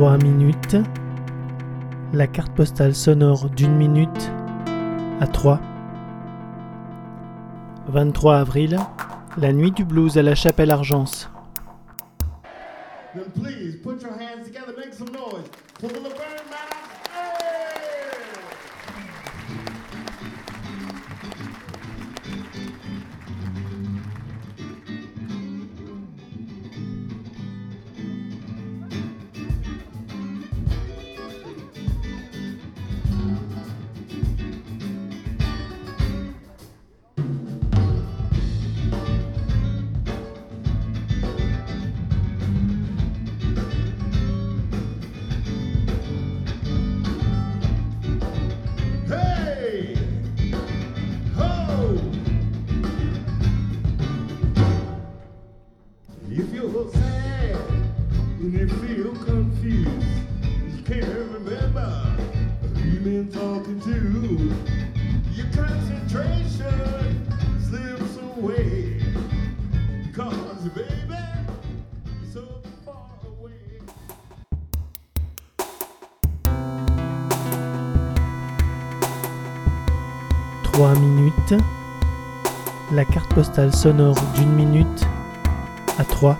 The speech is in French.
3 minutes. La carte postale sonore d'une minute à 3. 23 avril, la nuit du blues à la chapelle Argence. Then please put your hands together, make some noise 3 minutes. La carte postale sonore d'une minute à 3.